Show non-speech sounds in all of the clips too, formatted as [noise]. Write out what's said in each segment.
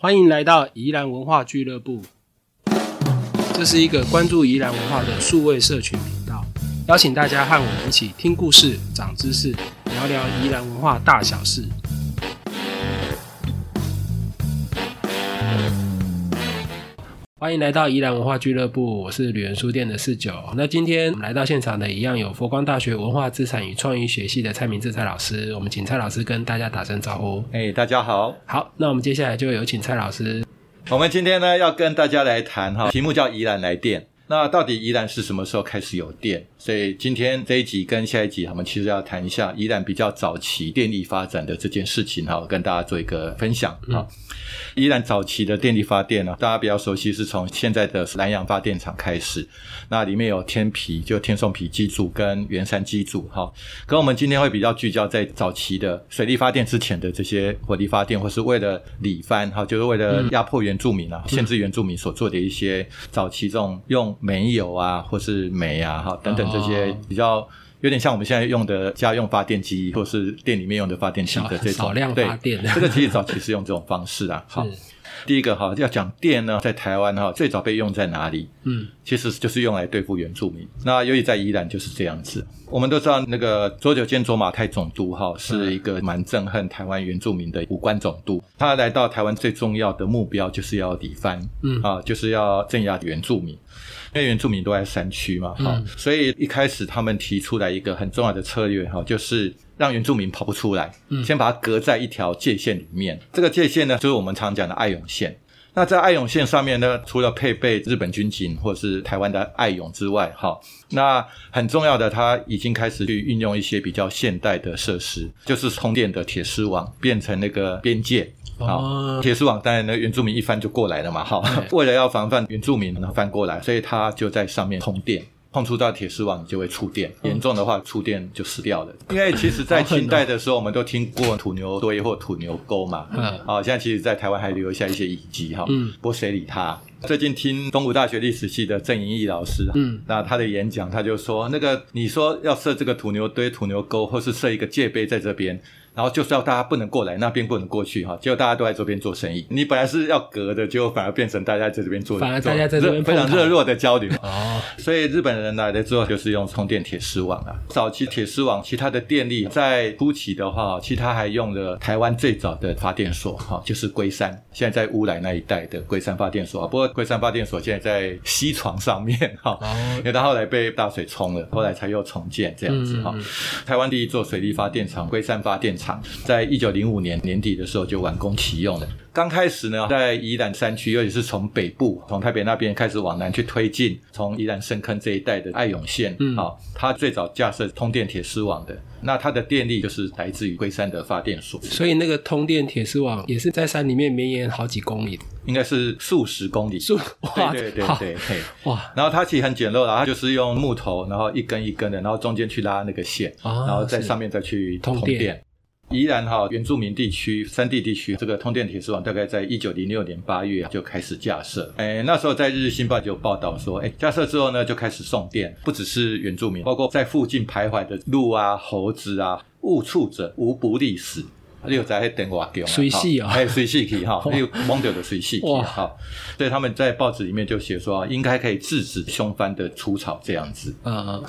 欢迎来到宜兰文化俱乐部，这是一个关注宜兰文化的数位社群频道，邀请大家和我们一起听故事、长知识，聊聊宜兰文化大小事。欢迎来到宜兰文化俱乐部，我是旅人书店的四九。那今天我们来到现场的一样有佛光大学文化资产与创意学系的蔡明志蔡老师，我们请蔡老师跟大家打声招呼。哎，大家好。好，那我们接下来就有请蔡老师。我们今天呢要跟大家来谈哈，题目叫宜兰来电。那到底宜兰是什么时候开始有电？所以今天这一集跟下一集，我们其实要谈一下宜兰比较早期电力发展的这件事情哈，跟大家做一个分享哈。宜兰早期的电力发电呢，大家比较熟悉，是从现在的南洋发电厂开始。那里面有天皮，就天颂皮机组跟圆山机组哈。可我们今天会比较聚焦在早期的水力发电之前的这些火力发电，或是为了理番哈，就是为了压迫原住民啊，限制原住民所做的一些早期这种用煤油啊，或是煤啊哈等等这些比较。有点像我们现在用的家用发电机，或是店里面用的发电机的这种少量发电。这个其实早期是用这种方式啊。好，第一个哈要讲电呢，在台湾哈最早被用在哪里？嗯，其实就是用来对付原住民。那由于在宜兰就是这样子。我们都知道那个左九间左马泰总督哈是一个蛮憎恨台湾原住民的武官总督。他来到台湾最重要的目标就是要理番，嗯啊，就是要镇压原住民。因为原住民都在山区嘛，哈，所以一开始他们提出来一个很重要的策略，哈，就是让原住民跑不出来，先把它隔在一条界限里面。这个界限呢，就是我们常讲的爱勇线。那在爱勇线上面呢，除了配备日本军警或是台湾的爱勇之外，哈，那很重要的，它已经开始去运用一些比较现代的设施，就是通电的铁丝网，变成那个边界。好，铁丝网当然呢，原住民一翻就过来了嘛。哈，为了要防范原住民能翻过来，所以他就在上面通电，碰触到铁丝网就会触电，严重的话触电就死掉了。因为其实，在清代的时候，我们都听过土牛堆或土牛沟嘛。嗯，好，现在其实，在台湾还留下一些遗迹哈。嗯，不过谁理他？最近听东吴大学历史系的郑莹义老师，嗯，那他的演讲，他就说，那个你说要设这个土牛堆、土牛沟，或是设一个界碑在这边。然后就是要大家不能过来，那边不能过去哈，结果大家都在这边做生意。你本来是要隔的，结果反而变成大家在这边做，反而大家在这边非常热络的交流。哦，所以日本人来了之后，就是用充电铁丝网啊。早期铁丝网，其他的电力在初期的话，其他还用了台湾最早的发电所哈，就是龟山，现在在乌来那一带的龟山发电所。不过龟山发电所现在在西床上面哈，因为它后来被大水冲了，后来才又重建这样子哈。台湾第一座水力发电厂龟山发电厂。在一九零五年年底的时候就完工启用了。刚开始呢，在宜兰山区，尤其是从北部，从台北那边开始往南去推进，从宜兰深坑这一带的爱永线，嗯，好，它最早架设通电铁丝网的，那它的电力就是来自于龟山的发电所。所以那个通电铁丝网也是在山里面绵延好几公里，应该是数十公里。[laughs] 数哇，对对对对，哇！然后它其实很简陋啦，它就是用木头，然后一根一根的，然后中间去拉那个线，然后在上面再去通电。宜兰哈原住民地区、山地地区，这个通电铁丝网大概在一九零六年八月就开始架设。哎，那时候在《日日新报》就报道说，哎，架设之后呢，就开始送电，不只是原住民，包括在附近徘徊的鹿啊、猴子啊，误触者无不利死。你有在等我给水系啊，还有水系可以哈，[laughs] 还有蒙掉的水系哇，好，所以他们在报纸里面就写说，应该可以制止凶犯的出草这样子。嗯嗯，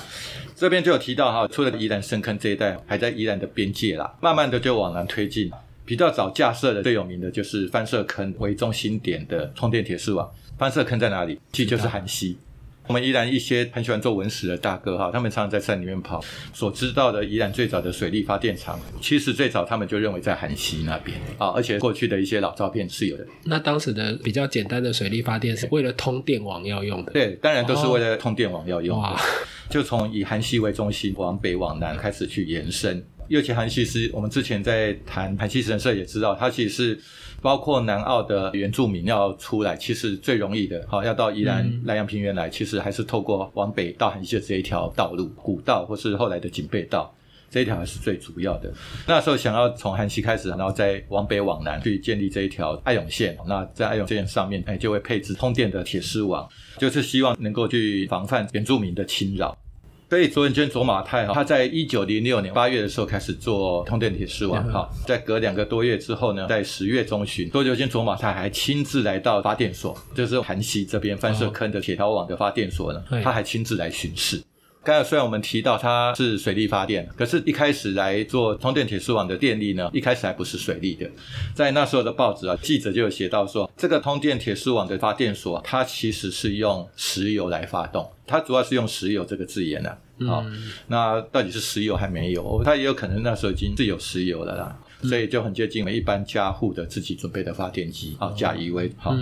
这边就有提到哈，除了宜兰深坑这一带，还在宜兰的边界啦，慢慢的就往南推进。比较早架设的最有名的就是翻社坑为中心点的充电铁丝网。翻社坑在哪里？其实就是韩溪。我们宜兰一些很喜欢做文史的大哥哈，他们常常在山里面跑。所知道的宜兰最早的水力发电厂，其实最早他们就认为在韩溪那边啊，而且过去的一些老照片是有的。那当时的比较简单的水力发电是为了通电网要用的。对，当然都是为了通电网要用。哇，就从以韩溪为中心往北往南开始去延伸。尤其韩溪是我们之前在谈韩溪神社也知道，它其实是。包括南澳的原住民要出来，其实最容易的，好要到宜兰南洋平原来，其实还是透过往北到韩溪的这一条道路，古道或是后来的警备道，这一条还是最主要的。那时候想要从韩溪开始，然后再往北往南去建立这一条爱永线，那在爱永线上面，哎，就会配置通电的铁丝网，就是希望能够去防范原住民的侵扰。所以卓文娟卓马泰哈，他在一九零六年八月的时候开始做通电铁丝网哈，在隔两个多月之后呢，在十月中旬，卓文娟卓马泰还亲自来到发电所，就是韩西这边翻射坑的铁条网的发电所呢，他还亲自来巡视。刚才虽然我们提到它是水力发电，可是一开始来做通电铁丝网的电力呢，一开始还不是水力的。在那时候的报纸啊，记者就有写到说，这个通电铁丝网的发电所，它其实是用石油来发动，它主要是用石油这个字眼的。好，那到底是石油还没有？它也有可能那时候已经是有石油了啦，所以就很接近我们一般家户的自己准备的发电机啊，甲乙为好。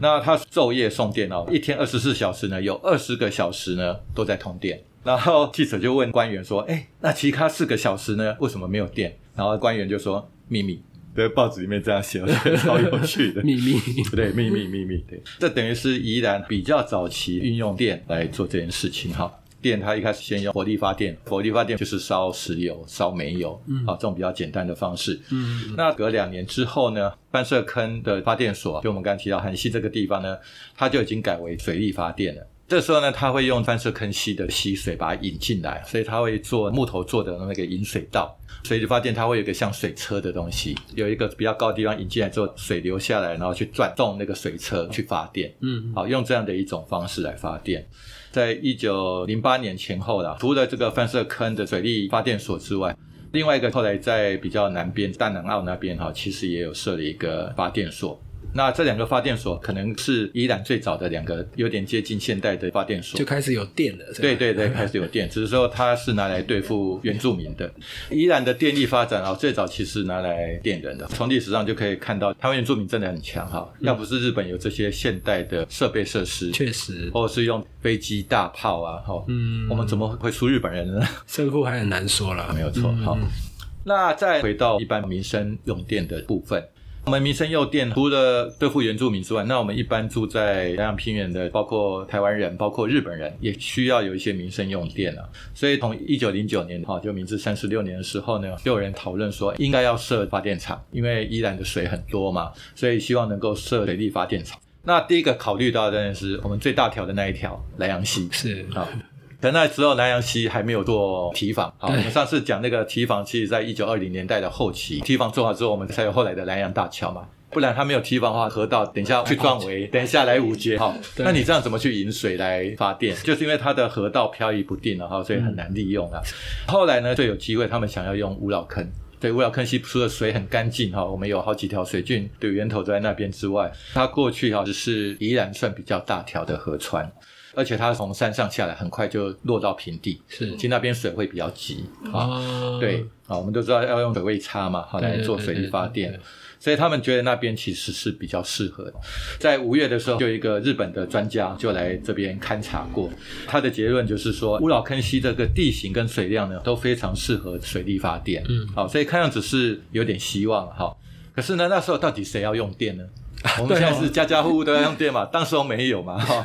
那它昼夜送电哦，一天二十四小时呢，有二十个小时呢都在通电。然后记者就问官员说：“哎，那其他四个小时呢？为什么没有电？”然后官员就说：“秘密。”对，报纸里面这样写，超有趣的 [laughs] 秘密。对，秘密，秘密。对，这等于是宜兰比较早期运用电来做这件事情哈。电它一开始先用火力发电，火力发电就是烧石油、烧煤油，嗯啊，这种比较简单的方式。嗯。那隔两年之后呢，半社坑的发电所，就我们刚刚提到韩溪这个地方呢，它就已经改为水力发电了。这时候呢，他会用翻射坑溪的溪水把它引进来，所以他会做木头做的那个引水道。所以就发电它会有一个像水车的东西，有一个比较高的地方引进来之后，水流下来，然后去转动那个水车去发电。嗯，好，用这样的一种方式来发电。在一九零八年前后啦，除了这个翻射坑的水力发电所之外，另外一个后来在比较南边大南澳那边哈，其实也有设了一个发电所。那这两个发电所可能是宜兰最早的两个有点接近现代的发电所，就开始有电了。对对对，开始有电，只是说它是拿来对付原住民的。宜兰的电力发展啊，最早其实拿来电人的。从历史上就可以看到，台湾原住民真的很强哈。要不是日本有这些现代的设备设施，确实，或者是用飞机大炮啊，哈，嗯，我们怎么会输日本人呢？胜负还很难说了，没有错。好，那再回到一般民生用电的部分。我们民生用电除了对付原住民之外，那我们一般住在南洋平原的，包括台湾人、包括日本人，也需要有一些民生用电啊。所以从一九零九年哈，就明治三十六年的时候呢，就有人讨论说应该要设发电厂，因为宜兰的水很多嘛，所以希望能够设水力发电厂。那第一个考虑到的是我们最大条的那一条莱阳溪，是啊。可那时候南洋溪还没有做堤防，好，我们上次讲那个堤防，其实在一九二零年代的后期，堤防做好之后，我们才有后来的南洋大桥嘛。不然它没有堤防的话，河道等一下去撞围，等一下来五阶，好，那你这样怎么去引水来发电？就是因为它的河道漂移不定了哈，所以很难利用啊。后来呢，就有机会，他们想要用五老坑，对，五老坑溪除了水很干净哈，我们有好几条水郡的源头都在那边之外，它过去哈只是依然算比较大条的河川。而且它从山上下来，很快就落到平地。是，其实那边水会比较急啊。对啊，我们都知道要用水位差嘛，好来做水力发电。所以他们觉得那边其实是比较适合的。在五月的时候，就一个日本的专家就来这边勘察过，他的结论就是说，乌老坑溪这个地形跟水量呢，都非常适合水力发电。嗯，好，所以看样子是有点希望哈。可是呢，那时候到底谁要用电呢？[laughs] 我们现在是家家户户都要用电嘛，[laughs] 当时候没有嘛，哈，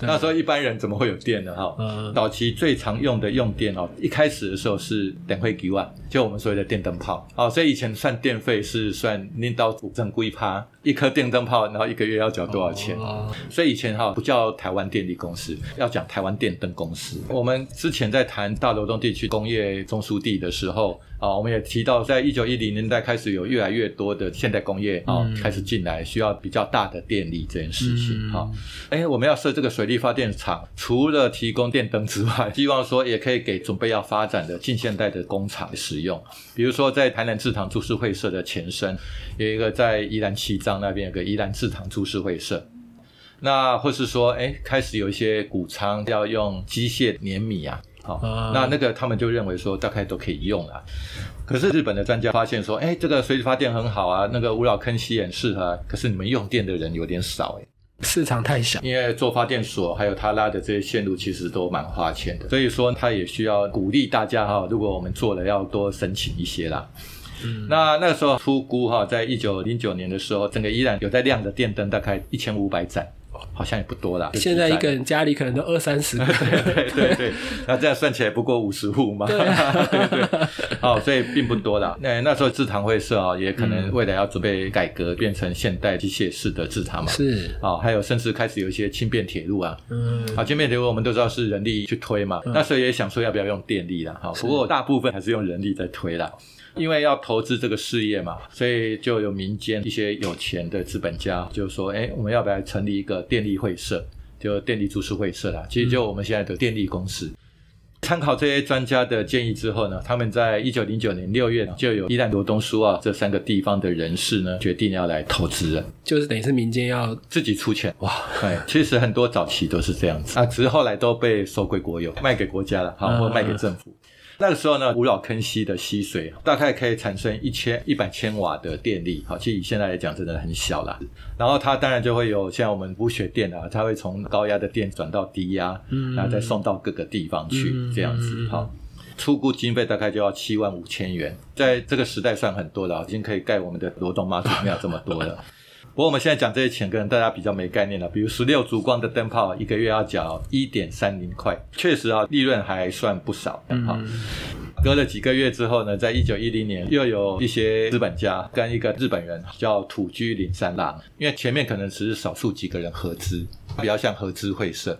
那时候一般人怎么会有电呢？哈，早期最常用的用电哦，一开始的时候是等会几万，就我们所谓的电灯泡，哦，所以以前算电费是算拎到五正规趴。一颗电灯泡，然后一个月要缴多少钱？所以以前哈不叫台湾电力公司，要讲台湾电灯公司。我们之前在谈大流动地区工业中枢地的时候啊，我们也提到，在一九一零年代开始有越来越多的现代工业啊开始进来，需要比较大的电力这件事情哈。哎，我们要设这个水力发电厂，除了提供电灯之外，[laughs] 希望说也可以给准备要发展的近现代的工厂使用。比如说在台南制糖株式会社的前身，有一个在宜兰七张。那边有个宜兰制糖株式会社，那或是说，哎，开始有一些谷仓要用机械碾米啊，好，那那个他们就认为说大概都可以用了。可是日本的专家发现说，哎，这个水力发电很好啊，那个五老坑溪很适合，可是你们用电的人有点少，哎，市场太小，因为做发电所还有他拉的这些线路其实都蛮花钱的，所以说他也需要鼓励大家哈，如果我们做了要多申请一些啦。嗯。那那个时候出估哈，在一九零九年的时候，整个依然有在亮的电灯大概一千五百盏，好像也不多啦。现在一个人家里可能都二三十个，[laughs] 对对对，那这样算起来不过五十户嘛，对 [laughs] 对，好，所以并不多啦。那那时候制糖会社啊，也可能未来要准备改革，变成现代机械式的制糖嘛，是。啊，还有甚至开始有一些轻便铁路啊，嗯，啊，轻便铁路我们都知道是人力去推嘛，那时候也想说要不要用电力啦，哈，不过大部分还是用人力在推啦。因为要投资这个事业嘛，所以就有民间一些有钱的资本家就说：“哎，我们要不要成立一个电力会社？就电力株式会社啦。其实就我们现在的电力公司。参考这些专家的建议之后呢，他们在一九零九年六月就有伊兰罗东苏啊这三个地方的人士呢，决定要来投资人，就是等于是民间要自己出钱哇。对，[laughs] 其实很多早期都是这样子啊，只是后来都被收归国有，卖给国家了，好或卖给政府。那个时候呢，五老坑溪的溪水大概可以产生一千一百千瓦的电力，好，其实以现在来讲真的很小了。然后它当然就会有像我们补血电啊，它会从高压的电转到低压，嗯，然后再送到各个地方去，这样子，好，出估经费大概就要七万五千元，在这个时代算很多了，已经可以盖我们的罗东妈祖庙这么多了。不过我们现在讲这些钱，可能大家比较没概念了。比如十六烛光的灯泡，一个月要缴一点三零块，确实啊，利润还算不少。好，隔了几个月之后呢，在一九一零年，又有一些资本家跟一个日本人叫土居林三郎，因为前面可能只是少数几个人合资，比较像合资会社。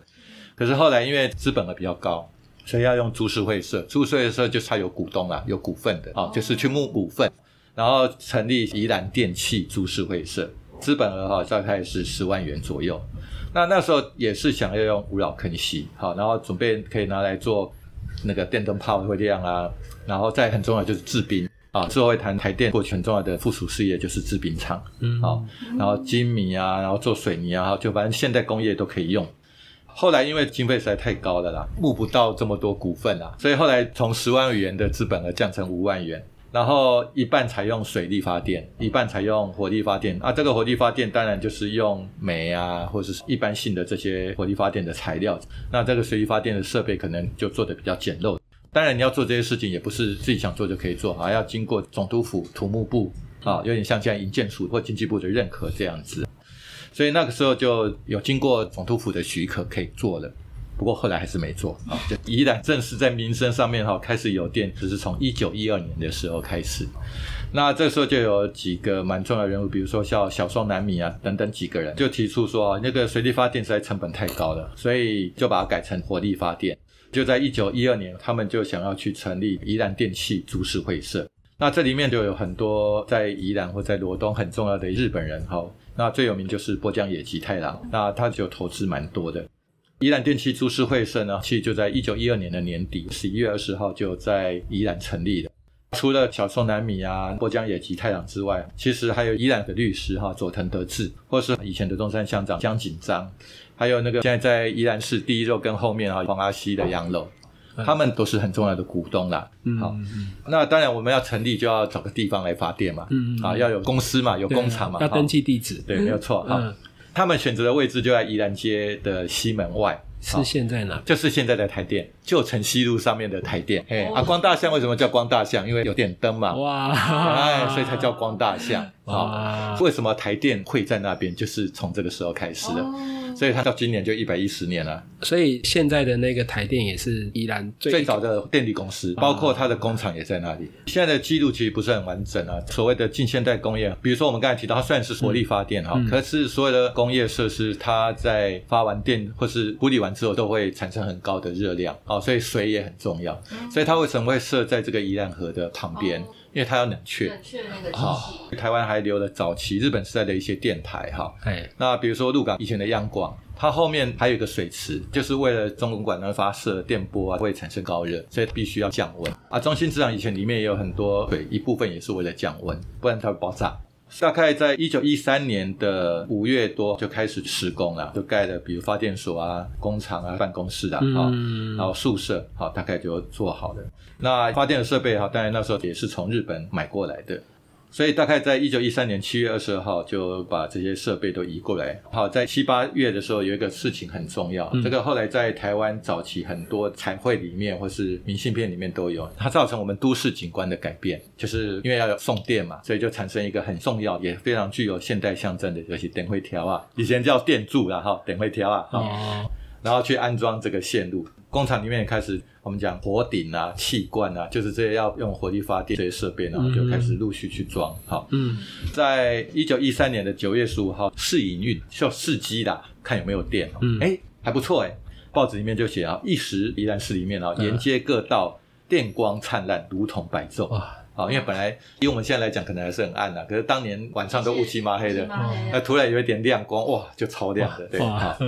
可是后来因为资本额比较高，所以要用株式会社。株式会社就是它有股东啦，有股份的啊，就是去募股份，然后成立宜兰电器株式会社。资本额哈大概是十万元左右，那那时候也是想要用五老坑溪好，然后准备可以拿来做那个电灯泡会亮啊，然后再很重要就是制冰啊，之后会谈台电过去很重要的附属事业就是制冰厂，嗯，好，然后精米啊，然后做水泥啊，就反正现代工业都可以用。后来因为经费实在太高了啦，募不到这么多股份啦，所以后来从十万元的资本额降成五万元。然后一半采用水力发电，一半采用火力发电啊。这个火力发电当然就是用煤啊，或者是一般性的这些火力发电的材料。那这个水力发电的设备可能就做的比较简陋。当然你要做这些事情，也不是自己想做就可以做啊，要经过总督府土木部啊，有点像现在营建署或经济部的认可这样子。所以那个时候就有经过总督府的许可可以做了。不过后来还是没做啊，就依然正式在民生上面哈开始有电，只是从一九一二年的时候开始。那这时候就有几个蛮重要的人物，比如说像小松南米啊等等几个人，就提出说那个水力发电实在成本太高了，所以就把它改成火力发电。就在一九一二年，他们就想要去成立宜兰电器株式会社。那这里面就有很多在宜兰或在罗东很重要的日本人哈。那最有名就是波江野吉太郎，那他就投资蛮多的。宜兰电器株式会社呢，其实就在一九一二年的年底，十一月二十号就在宜兰成立了。除了小松南米啊、波江野吉太郎之外，其实还有宜兰的律师哈佐藤德志，或是以前的中山乡长江锦章，还有那个现在在宜兰市第一肉跟后面啊黄阿西的洋楼，他们都是很重要的股东啦。好，那当然我们要成立就要找个地方来发电嘛，啊，要有公司嘛，有工厂嘛，要登记地址，对，没有错。好。他们选择的位置就在宜兰街的西门外，是现在哪？就是现在的台电，旧城西路上面的台电。哎，啊，光大巷为什么叫光大巷？因为有点灯嘛。哇，哎，所以才叫光大巷。啊，为什么台电会在那边？就是从这个时候开始的。所以它到今年就一百一十年了。所以现在的那个台电也是宜兰最早的电力公司，包括它的工厂也在那里。现在的记录其实不是很完整啊。所谓的近现代工业，比如说我们刚才提到，它虽然是火力发电哈，可是所有的工业设施，它在发完电或是处理完之后，都会产生很高的热量哦，所以水也很重要。所以它为什么会设在这个宜兰河的旁边？因为它要冷却，冷却那个机台湾还留了早期日本时代的一些电台哈。哎，那比如说鹿港以前的央广，它后面还有一个水池，就是为了中文管而发射电波啊，会产生高热，所以必须要降温啊。中心磁场以前里面也有很多水，一部分也是为了降温，不然它会爆炸。大概在一九一三年的五月多就开始施工了，就盖了比如发电所啊、工厂啊、办公室啊，好，然后宿舍好，大概就做好了。那发电的设备哈，当然那时候也是从日本买过来的。所以大概在一九一三年七月二十二号就把这些设备都移过来。好，在七八月的时候有一个事情很重要，这个后来在台湾早期很多彩绘里面或是明信片里面都有，它造成我们都市景观的改变，就是因为要有送电嘛，所以就产生一个很重要也非常具有现代象征的，就是电灰条啊，以前叫电柱啦哈，电灰条啊，哦，然后去安装这个线路。工厂里面也开始，我们讲火顶啊、气罐啊，就是这些要用火力发电这些设备，然后就开始陆续去装。好，嗯，在一九一三年的九月十五号试营运，需要试机的，看有没有电。嗯，哎，还不错哎，报纸里面就写啊，一时宜兰市里面啊，沿街各道电光灿烂，如同白昼。因为本来以我们现在来讲，可能还是很暗的，可是当年晚上都乌漆嘛黑的，那突然有一点亮光，哇，就超亮的，对，哈，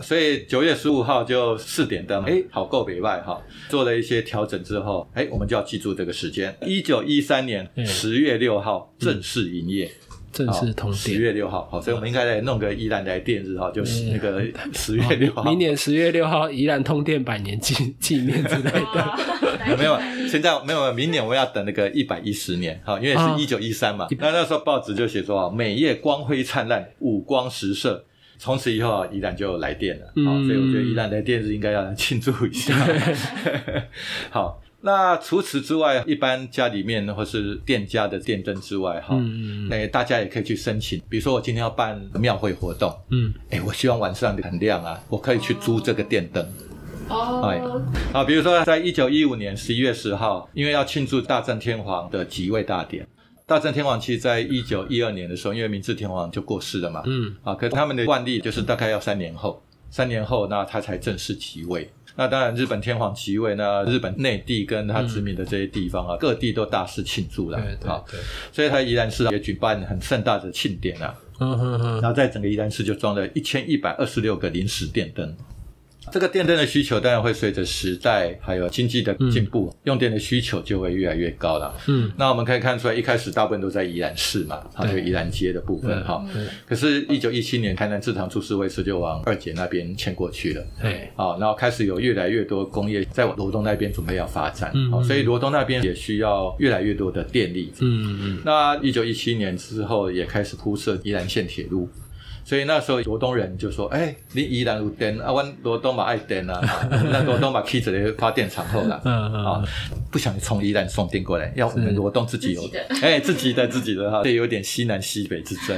所以九月十五号就四点灯，哎，好够北外哈，做了一些调整之后，哎，我们就要记住这个时间，一九一三年十月六号正式营业。正式通电，十月六号，好，所以我们应该来弄个宜兰来电日哈，就是那个 [laughs] 十月六号，明年十月六号宜兰通电百年纪 [laughs] 纪念之类的，有没有？现在没有，明年我们要等那个一百一十年，哈，因为是一九一三嘛，那那时候报纸就写说啊，每夜光辉灿烂，五光十色，从此以后啊，宜兰就来电了，好，所以我觉得宜兰的电日应该要来庆祝一下，[laughs] 好。那除此之外，一般家里面或是店家的电灯之外，哈，哎，大家也可以去申请。比如说，我今天要办庙会活动，嗯，哎，我希望晚上很亮啊，我可以去租这个电灯。哦，哎，啊，比如说，在一九一五年十一月十号，因为要庆祝大正天皇的即位大典。大正天皇其实在一九一二年的时候，因为明治天皇就过世了嘛，嗯，啊，可是他们的惯例就是大概要三年后，三年后那他才正式即位。那当然，日本天皇即位，那日本内地跟他殖民的这些地方啊，各地都大肆庆祝了，啊，所以他宜兰市也举办很盛大的庆典啊，然后在整个宜兰市就装了一千一百二十六个临时电灯。这个电灯的需求当然会随着时代还有经济的进步，用电的需求就会越来越高了。嗯，那我们可以看出来，一开始大部分都在宜兰市嘛，它，就宜兰街的部分哈。可是，一九一七年，台南制糖株式会社就往二姐那边迁过去了。对，啊，然后开始有越来越多工业在罗东那边准备要发展，嗯，所以罗东那边也需要越来越多的电力。嗯嗯。那一九一七年之后，也开始铺设宜兰线铁路。所以那时候罗东人就说：“哎，你宜兰有电啊，我罗东嘛爱电啊，[laughs] 那罗东嘛开着的发电厂后了，[laughs] 啊，不想从宜兰送电过来，要我们罗东自己有，[laughs] 哎，自己的自己的哈，这有点西南西北之争。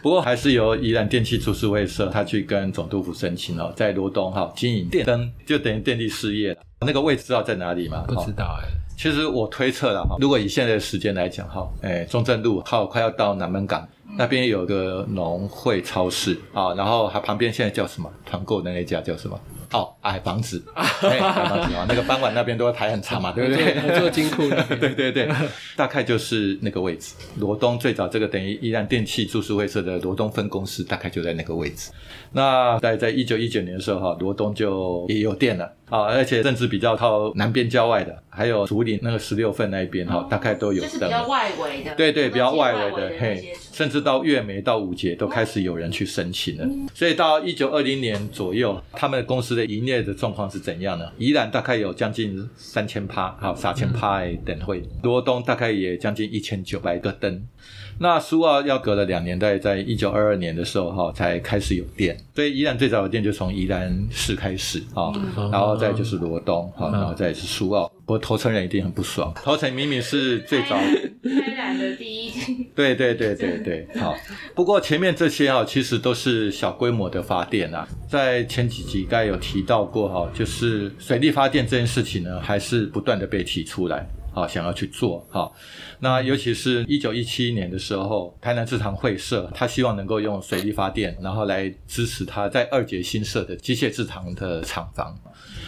不过还是由宜兰电气株式会社他去跟总督府申请哦，在罗东哈经营电灯，就等于电力事业了。那个位置知道在哪里吗？不知道哎。其实我推测了哈，如果以现在的时间来讲哈，哎，中正路好快要到南门港。”那边有个农会超市啊，然后它旁边现在叫什么团购的那家叫什么？哦，矮房子，[laughs] 矮房子啊，那个傍晚那边都会排很长嘛，[laughs] 对不对？做金库，[laughs] 对对对，大概就是那个位置。罗东最早这个等于依然电器株式会社的罗东分公司，大概就在那个位置。那在在一九一九年的时候哈，罗东就也有电了啊，而且甚至比较靠南边郊外的，还有竹林那个十六份那一边哈，大概都有灯。比较外围的。对对，比较外围的嘿。甚至到月眉到五节都开始有人去申请了，所以到一九二零年左右，他们公司的营业的状况是怎样呢？宜兰大概有将近三千趴，好三千趴等会，罗东大概也将近一千九百个灯。那苏澳要隔了两年，在，在一九二二年的时候哈，才开始有电。所以宜兰最早的电就从宜兰市开始啊，然后再就是罗东，好，然后再是苏澳。不过头城人一定很不爽，头城明明是最早开染的第一。[laughs] 对对对对对，好。不过前面这些哈，其实都是小规模的发电啊。在前几集该有提到过哈，就是水力发电这件事情呢，还是不断的被提出来。好，想要去做好，那尤其是一九一七年的时候，台南制糖会社，他希望能够用水力发电，然后来支持他在二节新设的机械制糖的厂房。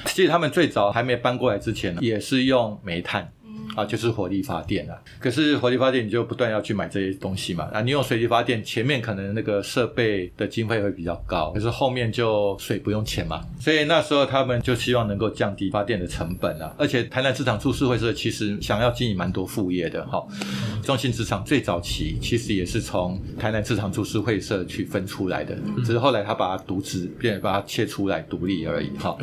其实他们最早还没搬过来之前呢，也是用煤炭。啊，就是火力发电啊。可是火力发电你就不断要去买这些东西嘛。啊，你用水力发电，前面可能那个设备的经费会比较高，可是后面就水不用钱嘛。所以那时候他们就希望能够降低发电的成本啊。而且台南市场株式会社其实想要经营蛮多副业的哈。中信职场最早期其实也是从台南市场株式会社去分出来的，只是后来他把它独资，变把它切出来独立而已哈。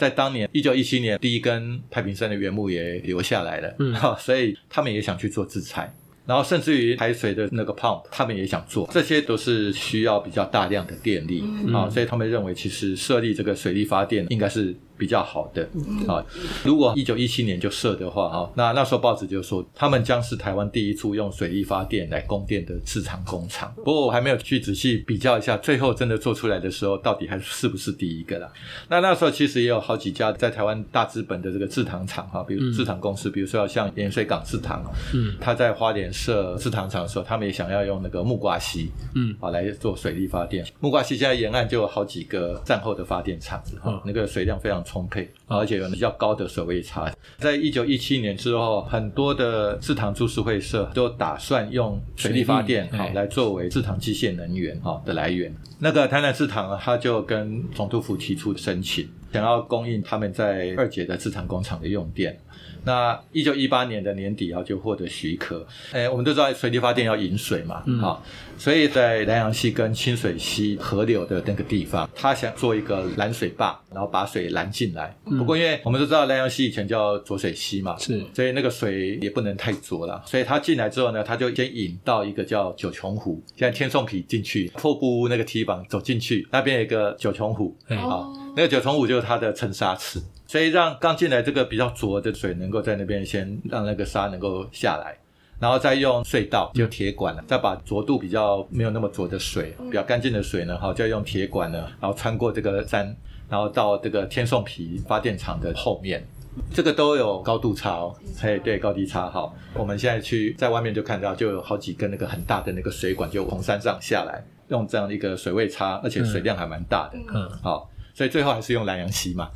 在当年一九一七年，第一根太平山的原木也留下来了。好，[laughs] 所以他们也想去做制裁。然后甚至于排水的那个 pump，他们也想做，这些都是需要比较大量的电力啊，所以他们认为其实设立这个水力发电应该是。比较好的啊，如果一九一七年就设的话哈，那那时候报纸就说他们将是台湾第一处用水力发电来供电的制糖工厂。不过我还没有去仔细比较一下，最后真的做出来的时候，到底还是不是第一个啦？那那时候其实也有好几家在台湾大资本的这个制糖厂哈，比如制糖公司，比如说像盐水港制糖，嗯，他在花莲设制糖厂的时候，他们也想要用那个木瓜溪，嗯，啊来做水力发电。木瓜溪现在沿岸就有好几个战后的发电厂，哈，那个水量非常。充沛，而且有比较高的水位差。在一九一七年之后，很多的制糖株式会社都打算用水力发电，好来作为制糖机械能源哈的来源。那个台南制糖，他就跟总督府提出申请，想要供应他们在二姐的制糖工厂的用电。那一九一八年的年底啊，就获得许可。哎，我们都知道水力发电要引水嘛，好，所以在南洋溪跟清水溪河流的那个地方，他想做一个拦水坝，然后把水拦进来。不过，因为我们都知道南洋溪以前叫浊水溪嘛，是，所以那个水也不能太浊了。所以他进来之后呢，他就先引到一个叫九琼湖，现在天颂皮进去，瀑布屋那个梯房走进去，那边有一个九琼湖，好，那个九琼湖就是它的沉沙池。所以让刚进来这个比较浊的水能够在那边先让那个沙能够下来，然后再用隧道就铁管了，再把浊度比较没有那么浊的水，比较干净的水呢，好，再用铁管呢，然后穿过这个山，然后到这个天颂皮发电厂的后面，这个都有高度差哦，嘿，对，高低差。好，我们现在去在外面就看到就有好几根那个很大的那个水管就从山上下来，用这样的一个水位差，而且水量还蛮大的，嗯，好。所以最后还是用南洋溪嘛，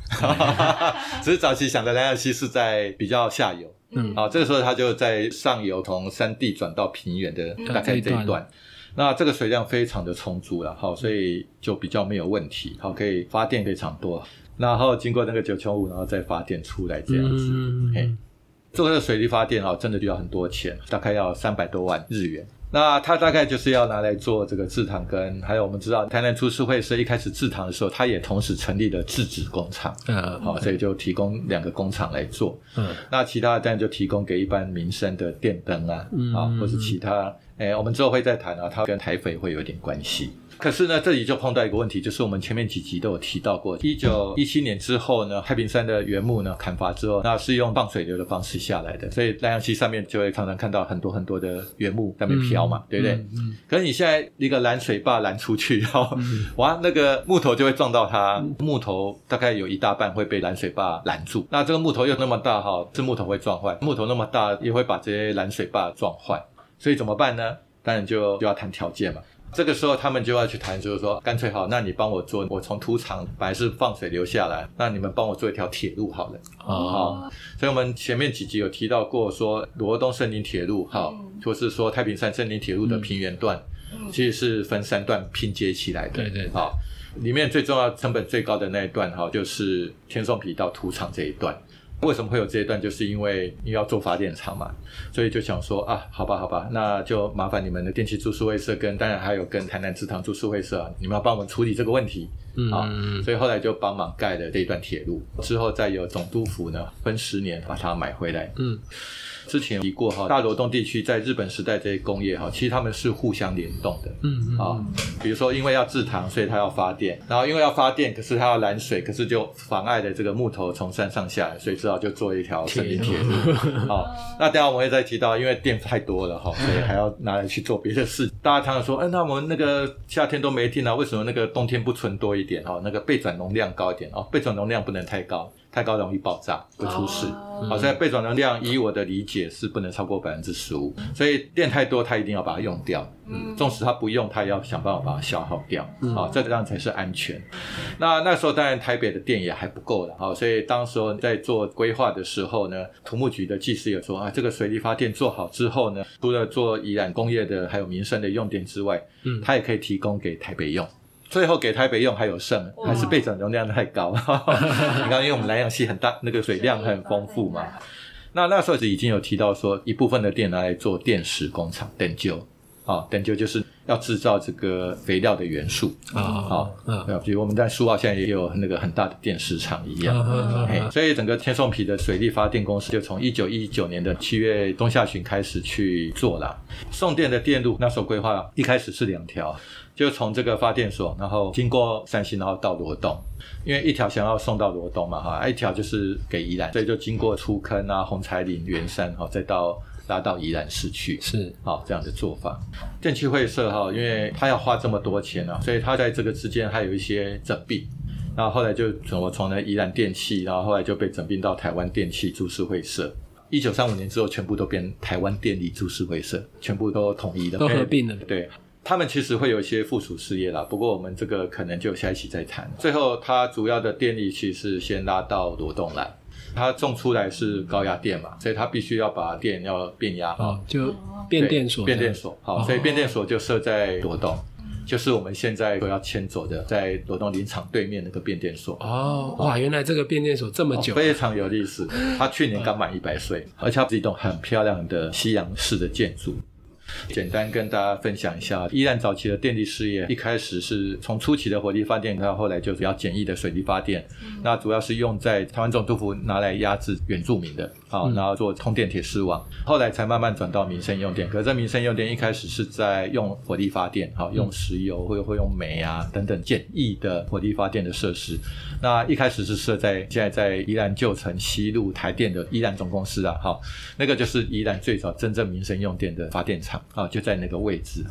[laughs] 只是早期想的南洋溪是在比较下游，嗯，好，这个时候它就在上游从山地转到平原的大概这一段，那这个水量非常的充足了，好，所以就比较没有问题，好，可以发电非常多，然后经过那个九千五，然后再发电出来这样子，嘿，做这个水力发电啊，真的就要很多钱，大概要三百多万日元。那它大概就是要拿来做这个制糖，跟还有我们知道台南株式会社一开始制糖的时候，它也同时成立了制纸工厂，嗯，好，所以就提供两个工厂来做，嗯，那其他当然就提供给一般民生的电灯啊，啊，或是其他，哎，我们之后会再谈啊，它跟台肥会有点关系。可是呢，这里就碰到一个问题，就是我们前面几集都有提到过，一九一七年之后呢，太平山的原木呢砍伐之后，那是用放水流的方式下来的，所以南洋溪上面就会常常看到很多很多的原木在那边飘嘛，对不对？嗯。可是你现在一个拦水坝拦出去，然后哇，那个木头就会撞到它，木头大概有一大半会被拦水坝拦住。那这个木头又那么大哈，是木头会撞坏，木头那么大也会把这些拦水坝撞坏，所以怎么办呢？当然就就要谈条件嘛。这个时候，他们就要去谈，就是说，干脆好，那你帮我做，我从土场本来是放水流下来，那你们帮我做一条铁路好了。好，所以我们前面几集有提到过，说罗东森林铁路，好，或是说太平山森林铁路的平原段，其实是分三段拼接起来的。对对。好，里面最重要、成本最高的那一段，哈，就是天松皮到土场这一段。为什么会有这一段？就是因为你要做发电厂嘛，所以就想说啊，好吧，好吧，那就麻烦你们的电器株式会社跟当然还有跟台南制糖株式会社，你们要帮我们处理这个问题啊。所以后来就帮忙盖了这一段铁路，之后再由总督府呢分十年把它买回来。嗯。之前提过哈，大罗东地区在日本时代这些工业哈，其实他们是互相联动的。嗯嗯。啊，比如说因为要制糖，所以它要发电，然后因为要发电，可是它要拦水，可是就妨碍了这个木头从山上下来，所以只好就做一条森林铁路。[laughs] 好，那等下我们会再提到，因为电太多了哈，[laughs] 所以还要拿来去做别的事。大家常常说，哎，那我们那个夏天都没电了，为什么那个冬天不存多一点哈？那个备转容量高一点哦，备转容量不能太高。太高容易爆炸，会出事。好，所以备转能量，以我的理解是不能超过百分之十五。所以电太多，它一定要把它用掉。嗯，纵使它不用，它也要想办法把它消耗掉。好，这样才是安全。那那时候当然台北的电也还不够了。好，所以当时候在做规划的时候呢，土木局的技师也说啊，这个水力发电做好之后呢，除了做宜兰工业的还有民生的用电之外，嗯，它也可以提供给台北用。最后给台北用还有剩，还是备转容量太高。[laughs] 你看，因为我们南洋溪很大，那个水量很丰富嘛。那那时候已经有提到说，一部分的电拿来做电池工厂、电灸。啊，碘灸就是要制造这个肥料的元素啊，好，嗯，比如我们在苏澳现在也有那个很大的电池厂一样，所以整个天颂皮的水力发电公司就从一九一九年的七月中下旬开始去做了送电的电路，那时候规划一开始是两条。就从这个发电所，然后经过三星，然后到罗东，因为一条想要送到罗东嘛，哈，一条就是给宜兰，所以就经过出坑啊、红彩岭、圆山，哈，再到拉到宜兰市去，是，好这样的做法。电气会社哈，因为他要花这么多钱啊，所以他在这个之间还有一些整并，然后后来就从我从那宜兰电器，然后后来就被整并到台湾电器株式会社。一九三五年之后，全部都变台湾电力株式会社，全部都统一的，都合并了，对。他们其实会有一些附属事业啦，不过我们这个可能就下一期再谈。最后，它主要的电力其实先拉到罗东来，它种出来是高压电嘛，所以它必须要把电要变压，哦，就变电所，变电所，好，所以变电所就设在罗东，就是我们现在都要迁走的，在罗东林场对面那个变电所。哦，哇，原来这个变电所这么久，非常有历史。它去年刚满一百岁，而且它是一栋很漂亮的西洋式的建筑。简单跟大家分享一下，依然早期的电力事业，一开始是从初期的火力发电，到后来就比较简易的水力发电，那主要是用在台湾总督府拿来压制原住民的。好，然后做通电铁丝网，后来才慢慢转到民生用电。可是这民生用电一开始是在用火力发电，好，用石油或者会用煤啊等等简易的火力发电的设施。那一开始是设在现在在宜兰旧城西路台电的宜兰总公司啊，好，那个就是宜兰最早真正民生用电的发电厂啊，就在那个位置。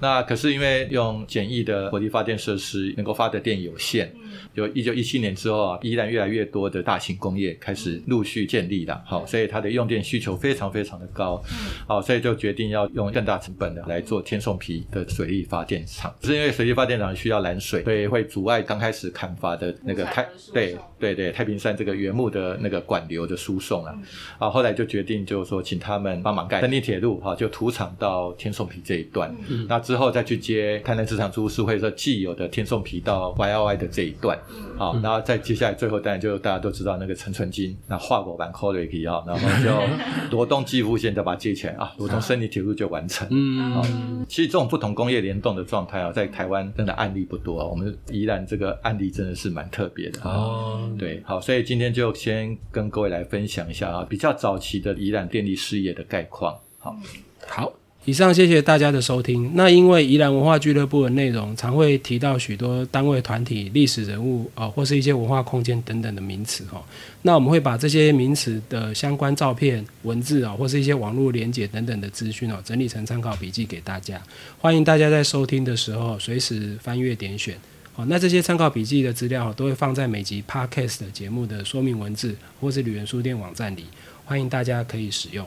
那可是因为用简易的火力发电设施能够发的电有限，就一九一七年之后啊，依然越来越多的大型工业开始陆续建立了，好。所以它的用电需求非常非常的高，好，所以就决定要用更大成本的来做天颂皮的水力发电厂。只是因为水力发电厂需要拦水，所以会阻碍刚开始砍伐的那个太对对对太平山这个原木的那个管流的输送啊。啊，后来就决定就是说请他们帮忙盖森林铁路，哈，就土厂到天颂皮这一段。那之后再去接台南市场株式会社既有的天颂皮到 Y L Y 的这一段，好，然后再接下来最后当然就大家都知道那个陈纯金那化果板 c o l y 啊。然后就罗东基富线再把它接起来啊，罗东森林铁路就完成。嗯，其实这种不同工业联动的状态啊，在台湾真的案例不多。我们宜兰这个案例真的是蛮特别的。哦，对，好，所以今天就先跟各位来分享一下啊，比较早期的宜兰电力事业的概况。好，好。以上谢谢大家的收听。那因为宜兰文化俱乐部的内容常会提到许多单位、团体、历史人物啊，或是一些文化空间等等的名词哈。那我们会把这些名词的相关照片、文字啊，或是一些网络连结等等的资讯哦，整理成参考笔记给大家。欢迎大家在收听的时候随时翻阅点选。好，那这些参考笔记的资料都会放在每集 Podcast 节目的说明文字，或是旅人书店网站里，欢迎大家可以使用。